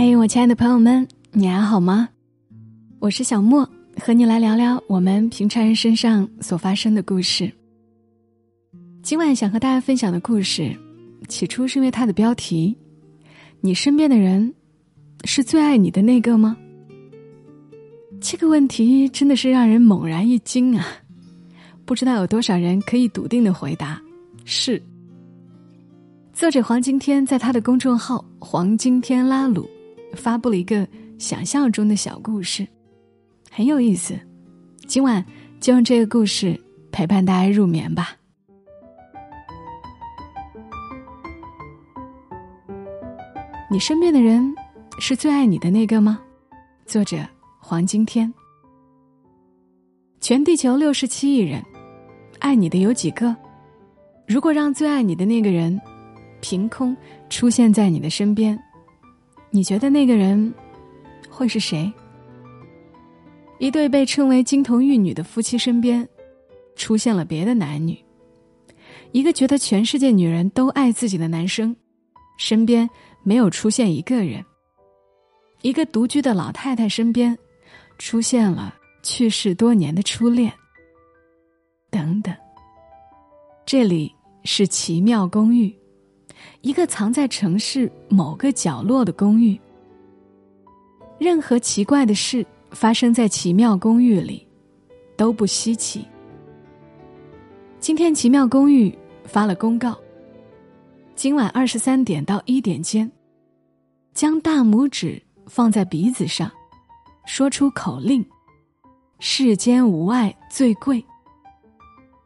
嘿，我亲爱的朋友们，你还好吗？我是小莫，和你来聊聊我们平常人身上所发生的故事。今晚想和大家分享的故事，起初是因为它的标题：“你身边的人是最爱你的那个吗？”这个问题真的是让人猛然一惊啊！不知道有多少人可以笃定的回答：“是。”作者黄金天在他的公众号“黄金天拉鲁”发布了一个想象中的小故事，很有意思。今晚就用这个故事陪伴大家入眠吧。你身边的人是最爱你的那个吗？作者黄金天。全地球六十七亿人，爱你的有几个？如果让最爱你的那个人凭空出现在你的身边，你觉得那个人会是谁？一对被称为金童玉女的夫妻身边出现了别的男女，一个觉得全世界女人都爱自己的男生身边。没有出现一个人。一个独居的老太太身边，出现了去世多年的初恋。等等。这里是奇妙公寓，一个藏在城市某个角落的公寓。任何奇怪的事发生在奇妙公寓里，都不稀奇。今天奇妙公寓发了公告。今晚二十三点到一点间，将大拇指放在鼻子上，说出口令：“世间无爱最贵。”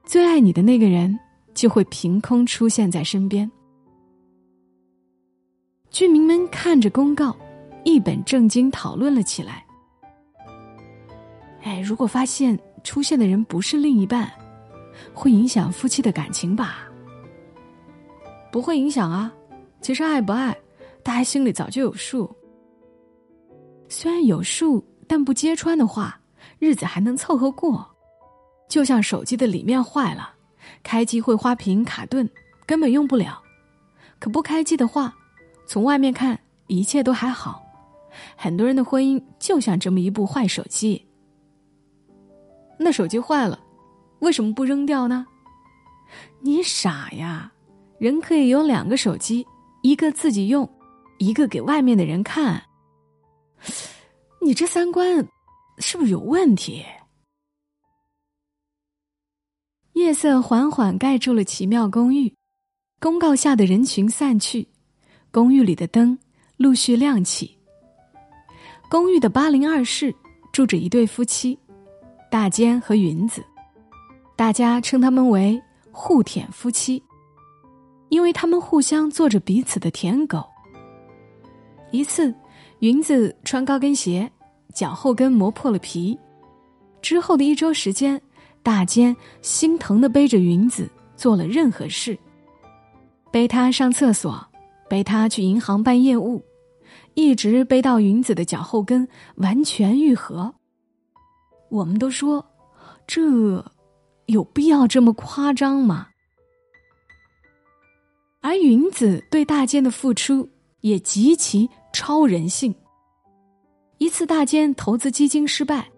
最爱你的那个人就会凭空出现在身边。居民们看着公告，一本正经讨论了起来。哎，如果发现出现的人不是另一半，会影响夫妻的感情吧？不会影响啊，其实爱不爱，大家心里早就有数。虽然有数，但不揭穿的话，日子还能凑合过。就像手机的里面坏了，开机会花屏卡顿，根本用不了。可不开机的话，从外面看一切都还好。很多人的婚姻就像这么一部坏手机。那手机坏了，为什么不扔掉呢？你傻呀！人可以有两个手机，一个自己用，一个给外面的人看。你这三观是不是有问题？夜色缓缓盖住了奇妙公寓，公告下的人群散去，公寓里的灯陆续亮起。公寓的八零二室住着一对夫妻，大坚和云子，大家称他们为互舔夫妻。因为他们互相做着彼此的舔狗。一次，云子穿高跟鞋，脚后跟磨破了皮。之后的一周时间，大坚心疼的背着云子做了任何事，背他上厕所，背他去银行办业务，一直背到云子的脚后跟完全愈合。我们都说，这有必要这么夸张吗？而云子对大坚的付出也极其超人性。一次，大坚投资基金失败，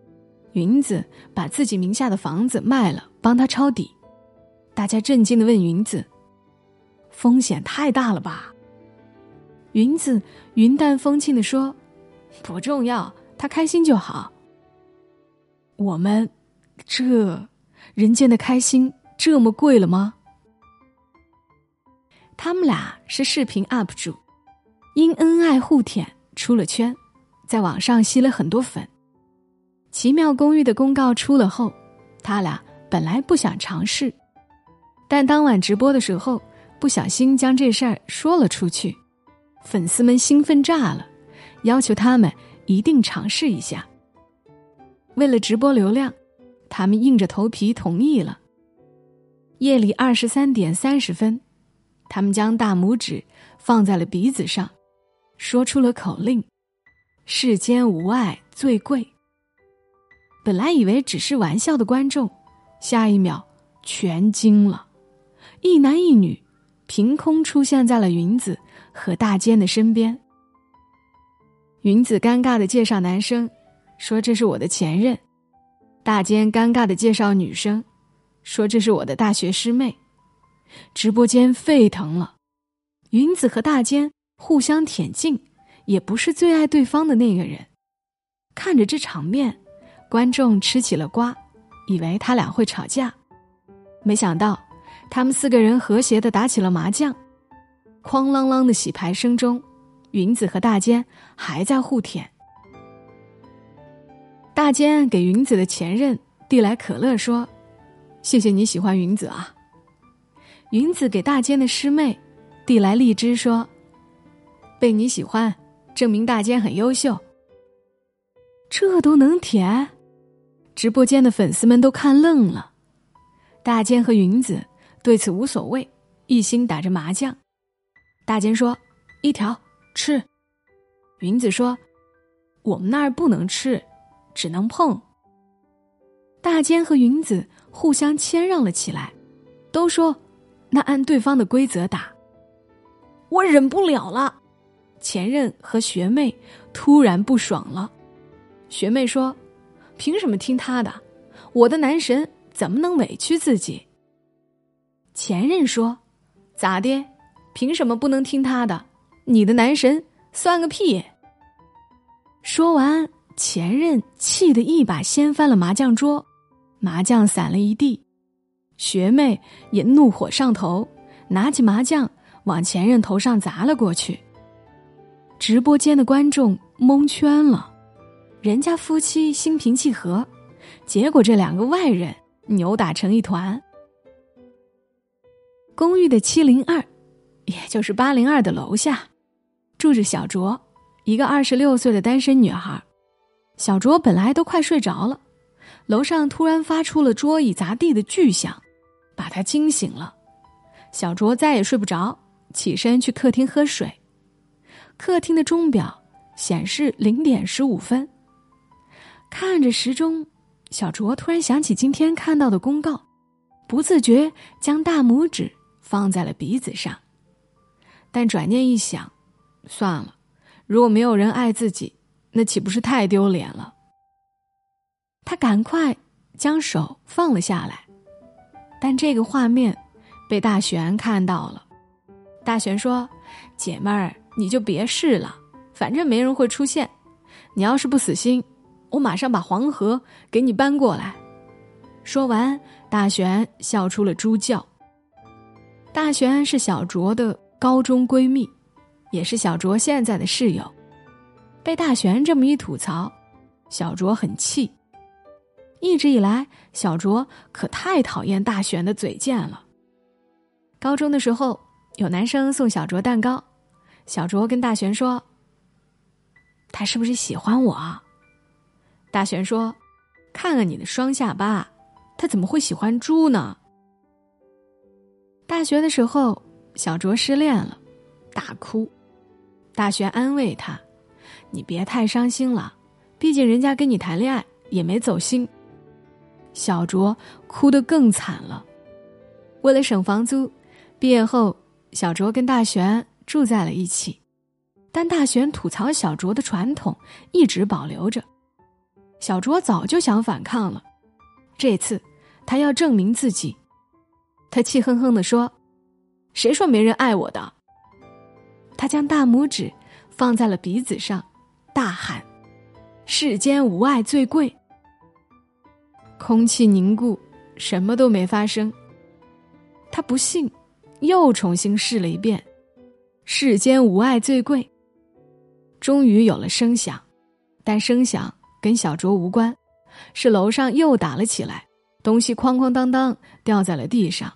云子把自己名下的房子卖了，帮他抄底。大家震惊的问云子：“风险太大了吧？”云子云淡风轻的说：“不重要，他开心就好。”我们，这人间的开心这么贵了吗？他们俩是视频 UP 主，因恩爱互舔出了圈，在网上吸了很多粉。奇妙公寓的公告出了后，他俩本来不想尝试，但当晚直播的时候，不小心将这事儿说了出去，粉丝们兴奋炸了，要求他们一定尝试一下。为了直播流量，他们硬着头皮同意了。夜里二十三点三十分。他们将大拇指放在了鼻子上，说出了口令：“世间无爱最贵。”本来以为只是玩笑的观众，下一秒全惊了。一男一女凭空出现在了云子和大坚的身边。云子尴尬的介绍男生，说这是我的前任；大坚尴尬的介绍女生，说这是我的大学师妹。直播间沸腾了，云子和大坚互相舔镜，也不是最爱对方的那个人。看着这场面，观众吃起了瓜，以为他俩会吵架，没想到他们四个人和谐的打起了麻将。哐啷啷的洗牌声中，云子和大坚还在互舔。大坚给云子的前任递来可乐，说：“谢谢你喜欢云子啊。”云子给大坚的师妹递来荔枝，说：“被你喜欢，证明大坚很优秀。”这都能舔，直播间的粉丝们都看愣了。大坚和云子对此无所谓，一心打着麻将。大坚说：“一条吃。”云子说：“我们那儿不能吃，只能碰。”大坚和云子互相谦让了起来，都说：“那按对方的规则打。”我忍不了了，前任和学妹突然不爽了。学妹说：“凭什么听他的？我的男神怎么能委屈自己？”前任说：“咋的？凭什么不能听他的？你的男神算个屁！”说完，前任气得一把掀翻了麻将桌，麻将散了一地。学妹也怒火上头，拿起麻将往前任头上砸了过去。直播间的观众蒙圈了。人家夫妻心平气和，结果这两个外人扭打成一团。公寓的七零二，也就是八零二的楼下，住着小卓，一个二十六岁的单身女孩。小卓本来都快睡着了，楼上突然发出了桌椅砸地的巨响，把他惊醒了。小卓再也睡不着，起身去客厅喝水。客厅的钟表显示零点十五分。看着时钟，小卓突然想起今天看到的公告，不自觉将大拇指放在了鼻子上。但转念一想，算了，如果没有人爱自己，那岂不是太丢脸了？他赶快将手放了下来，但这个画面被大璇看到了。大璇说：“姐妹儿，你就别试了，反正没人会出现。你要是不死心。”我马上把黄河给你搬过来。说完，大璇笑出了猪叫。大璇是小卓的高中闺蜜，也是小卓现在的室友。被大璇这么一吐槽，小卓很气。一直以来，小卓可太讨厌大璇的嘴贱了。高中的时候，有男生送小卓蛋糕，小卓跟大璇说：“他是不是喜欢我？”大璇说：“看看你的双下巴，他怎么会喜欢猪呢？”大学的时候，小卓失恋了，大哭。大璇安慰他：“你别太伤心了，毕竟人家跟你谈恋爱也没走心。”小卓哭得更惨了。为了省房租，毕业后小卓跟大璇住在了一起，但大璇吐槽小卓的传统一直保留着。小卓早就想反抗了，这次他要证明自己。他气哼哼的说：“谁说没人爱我的？”他将大拇指放在了鼻子上，大喊：“世间无爱最贵。”空气凝固，什么都没发生。他不信，又重新试了一遍：“世间无爱最贵。”终于有了声响，但声响。跟小卓无关，是楼上又打了起来，东西哐哐当当掉在了地上。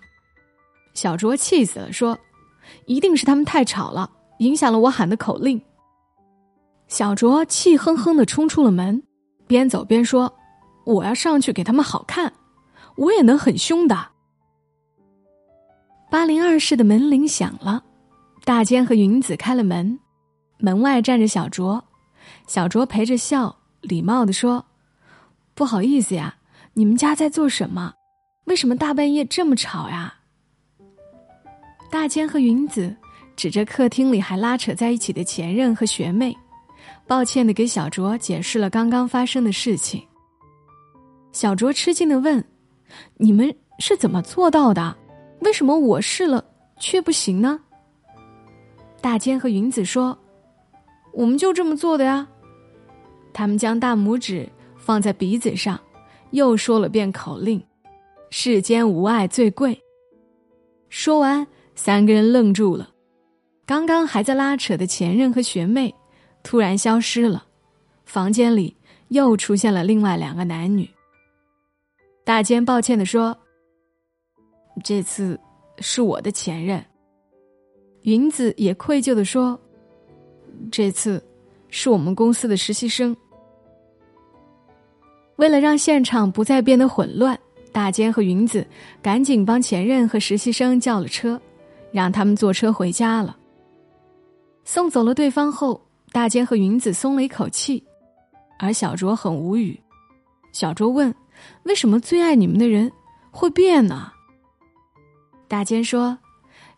小卓气死了，说：“一定是他们太吵了，影响了我喊的口令。”小卓气哼哼的冲出了门，边走边说：“我要上去给他们好看，我也能很凶的。”八零二室的门铃响了，大坚和云子开了门，门外站着小卓，小卓陪着笑。礼貌的说：“不好意思呀，你们家在做什么？为什么大半夜这么吵呀？”大坚和云子指着客厅里还拉扯在一起的前任和学妹，抱歉的给小卓解释了刚刚发生的事情。小卓吃惊的问：“你们是怎么做到的？为什么我试了却不行呢？”大坚和云子说：“我们就这么做的呀。”他们将大拇指放在鼻子上，又说了遍口令：“世间无爱最贵。”说完，三个人愣住了。刚刚还在拉扯的前任和学妹，突然消失了。房间里又出现了另外两个男女。大坚抱歉的说：“这次是我的前任。”云子也愧疚的说：“这次是我们公司的实习生。”为了让现场不再变得混乱，大坚和云子赶紧帮前任和实习生叫了车，让他们坐车回家了。送走了对方后，大坚和云子松了一口气，而小卓很无语。小卓问：“为什么最爱你们的人会变呢？”大坚说：“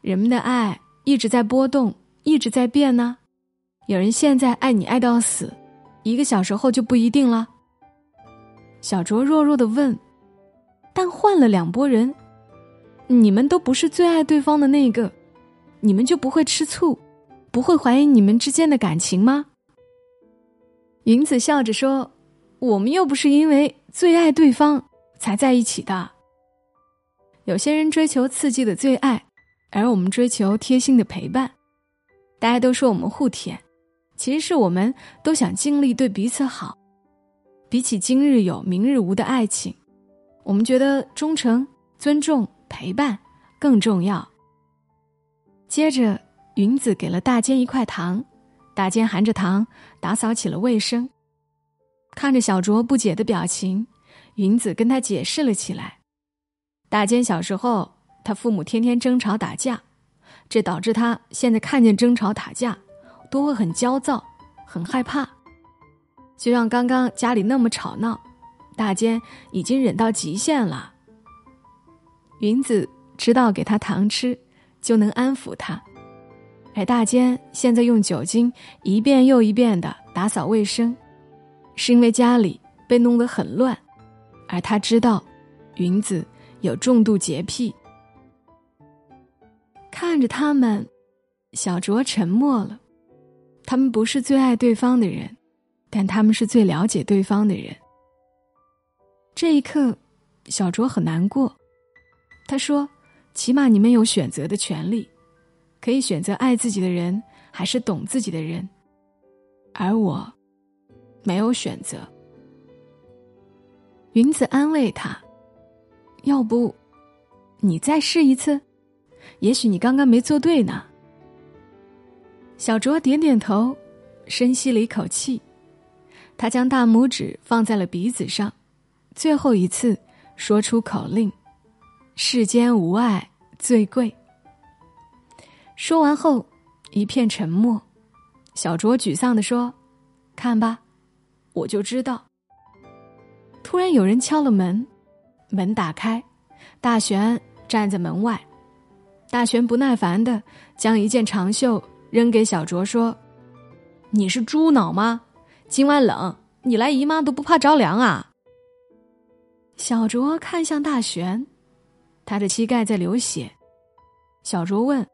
人们的爱一直在波动，一直在变呢。有人现在爱你爱到死，一个小时后就不一定了。”小卓弱弱的问：“但换了两拨人，你们都不是最爱对方的那个，你们就不会吃醋，不会怀疑你们之间的感情吗？”云子笑着说：“我们又不是因为最爱对方才在一起的。有些人追求刺激的最爱，而我们追求贴心的陪伴。大家都说我们互舔，其实是我们都想尽力对彼此好。”比起今日有明日无的爱情，我们觉得忠诚、尊重、陪伴更重要。接着，云子给了大坚一块糖，大坚含着糖打扫起了卫生。看着小卓不解的表情，云子跟他解释了起来：大坚小时候，他父母天天争吵打架，这导致他现在看见争吵打架，都会很焦躁、很害怕。就像刚刚家里那么吵闹，大坚已经忍到极限了。云子知道给他糖吃就能安抚他，而大坚现在用酒精一遍又一遍的打扫卫生，是因为家里被弄得很乱，而他知道云子有重度洁癖。看着他们，小卓沉默了。他们不是最爱对方的人。但他们是最了解对方的人。这一刻，小卓很难过。他说：“起码你们有选择的权利，可以选择爱自己的人，还是懂自己的人。而我，没有选择。”云子安慰他：“要不，你再试一次？也许你刚刚没做对呢。”小卓点点头，深吸了一口气。他将大拇指放在了鼻子上，最后一次说出口令：“世间无爱最贵。”说完后，一片沉默。小卓沮丧的说：“看吧，我就知道。”突然有人敲了门，门打开，大玄站在门外。大玄不耐烦的将一件长袖扔给小卓，说：“你是猪脑吗？”今晚冷，你来姨妈都不怕着凉啊？小卓看向大玄，他的膝盖在流血。小卓问：“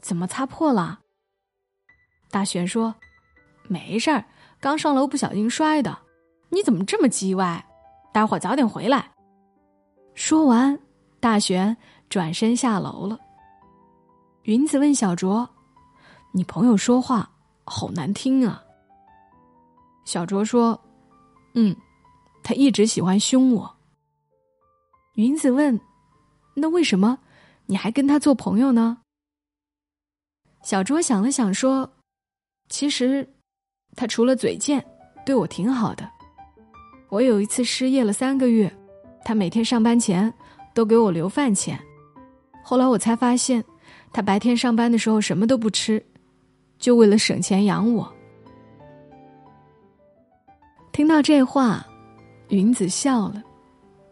怎么擦破了？”大玄说：“没事儿，刚上楼不小心摔的。你怎么这么叽歪？待会儿早点回来。”说完，大玄转身下楼了。云子问小卓：“你朋友说话好难听啊？”小卓说：“嗯，他一直喜欢凶我。”云子问：“那为什么你还跟他做朋友呢？”小卓想了想说：“其实，他除了嘴贱，对我挺好的。我有一次失业了三个月，他每天上班前都给我留饭钱。后来我才发现，他白天上班的时候什么都不吃，就为了省钱养我。”听到这话，云子笑了。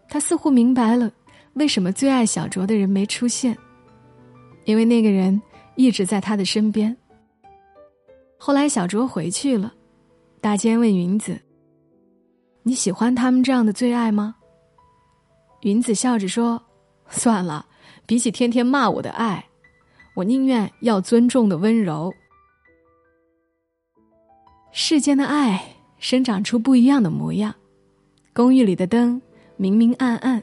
他似乎明白了为什么最爱小卓的人没出现，因为那个人一直在他的身边。后来小卓回去了，大坚问云子：“你喜欢他们这样的最爱吗？”云子笑着说：“算了，比起天天骂我的爱，我宁愿要尊重的温柔。”世间的爱生长出不一样的模样，公寓里的灯明明暗暗，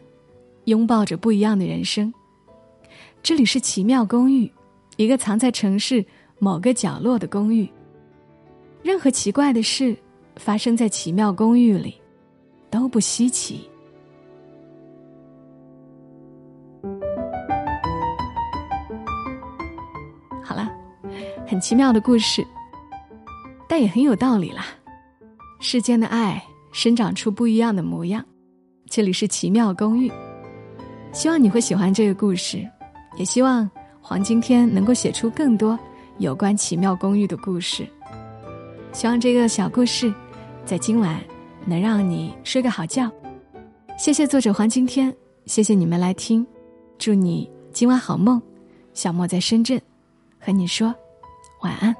拥抱着不一样的人生。这里是奇妙公寓，一个藏在城市某个角落的公寓。任何奇怪的事发生在奇妙公寓里，都不稀奇。好了，很奇妙的故事，但也很有道理啦。世间的爱生长出不一样的模样，这里是奇妙公寓。希望你会喜欢这个故事，也希望黄今天能够写出更多有关奇妙公寓的故事。希望这个小故事，在今晚能让你睡个好觉。谢谢作者黄今天，谢谢你们来听，祝你今晚好梦。小莫在深圳，和你说晚安。